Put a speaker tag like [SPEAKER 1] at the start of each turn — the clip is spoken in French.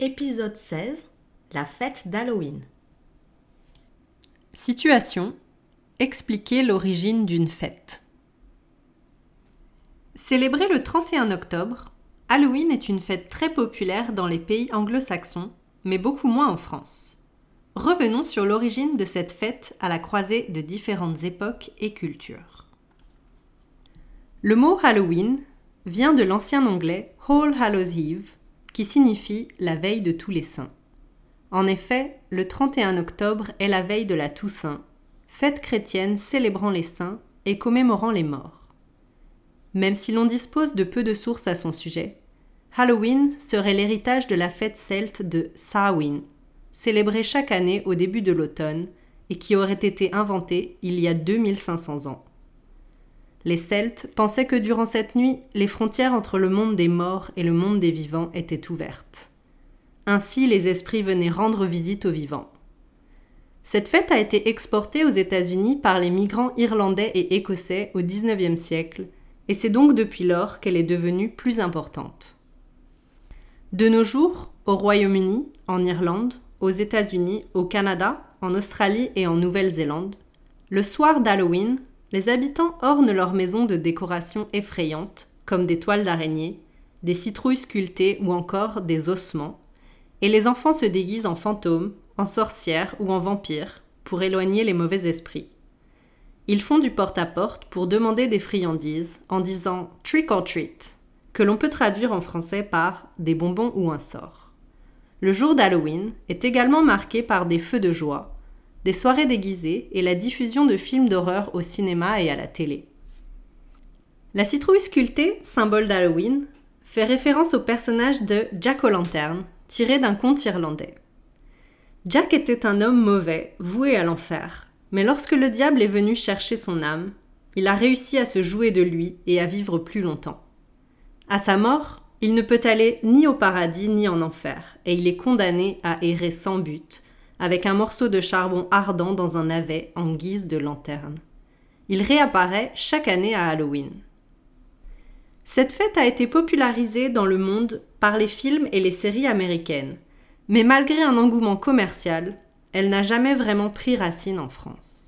[SPEAKER 1] Épisode 16 La fête d'Halloween.
[SPEAKER 2] Situation Expliquer l'origine d'une fête. Célébrée le 31 octobre, Halloween est une fête très populaire dans les pays anglo-saxons, mais beaucoup moins en France. Revenons sur l'origine de cette fête à la croisée de différentes époques et cultures. Le mot Halloween vient de l'ancien anglais All Hallows Eve, qui signifie la veille de tous les saints. En effet, le 31 octobre est la veille de la Toussaint, fête chrétienne célébrant les saints et commémorant les morts. Même si l'on dispose de peu de sources à son sujet, Halloween serait l'héritage de la fête celte de Samhain, célébrée chaque année au début de l'automne et qui aurait été inventée il y a 2500 ans. Les Celtes pensaient que durant cette nuit, les frontières entre le monde des morts et le monde des vivants étaient ouvertes. Ainsi, les esprits venaient rendre visite aux vivants. Cette fête a été exportée aux États-Unis par les migrants irlandais et écossais au XIXe siècle, et c'est donc depuis lors qu'elle est devenue plus importante. De nos jours, au Royaume-Uni, en Irlande, aux États-Unis, au Canada, en Australie et en Nouvelle-Zélande, le soir d'Halloween, les habitants ornent leurs maisons de décorations effrayantes, comme des toiles d'araignée, des citrouilles sculptées ou encore des ossements, et les enfants se déguisent en fantômes, en sorcières ou en vampires pour éloigner les mauvais esprits. Ils font du porte-à-porte pour demander des friandises en disant trick or treat, que l'on peut traduire en français par des bonbons ou un sort. Le jour d'Halloween est également marqué par des feux de joie, des soirées déguisées et la diffusion de films d'horreur au cinéma et à la télé. La citrouille sculptée, symbole d'Halloween, fait référence au personnage de Jack O'Lantern, tiré d'un conte irlandais. Jack était un homme mauvais, voué à l'enfer, mais lorsque le diable est venu chercher son âme, il a réussi à se jouer de lui et à vivre plus longtemps. À sa mort, il ne peut aller ni au paradis ni en enfer, et il est condamné à errer sans but, avec un morceau de charbon ardent dans un navet en guise de lanterne. Il réapparaît chaque année à Halloween. Cette fête a été popularisée dans le monde par les films et les séries américaines, mais malgré un engouement commercial, elle n'a jamais vraiment pris racine en France.